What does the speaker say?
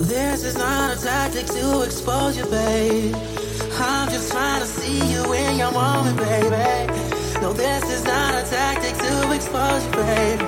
This is not a tactic to expose you, babe. I'm just trying to see you in your moment, baby. No, this is not a tactic to expose you, babe.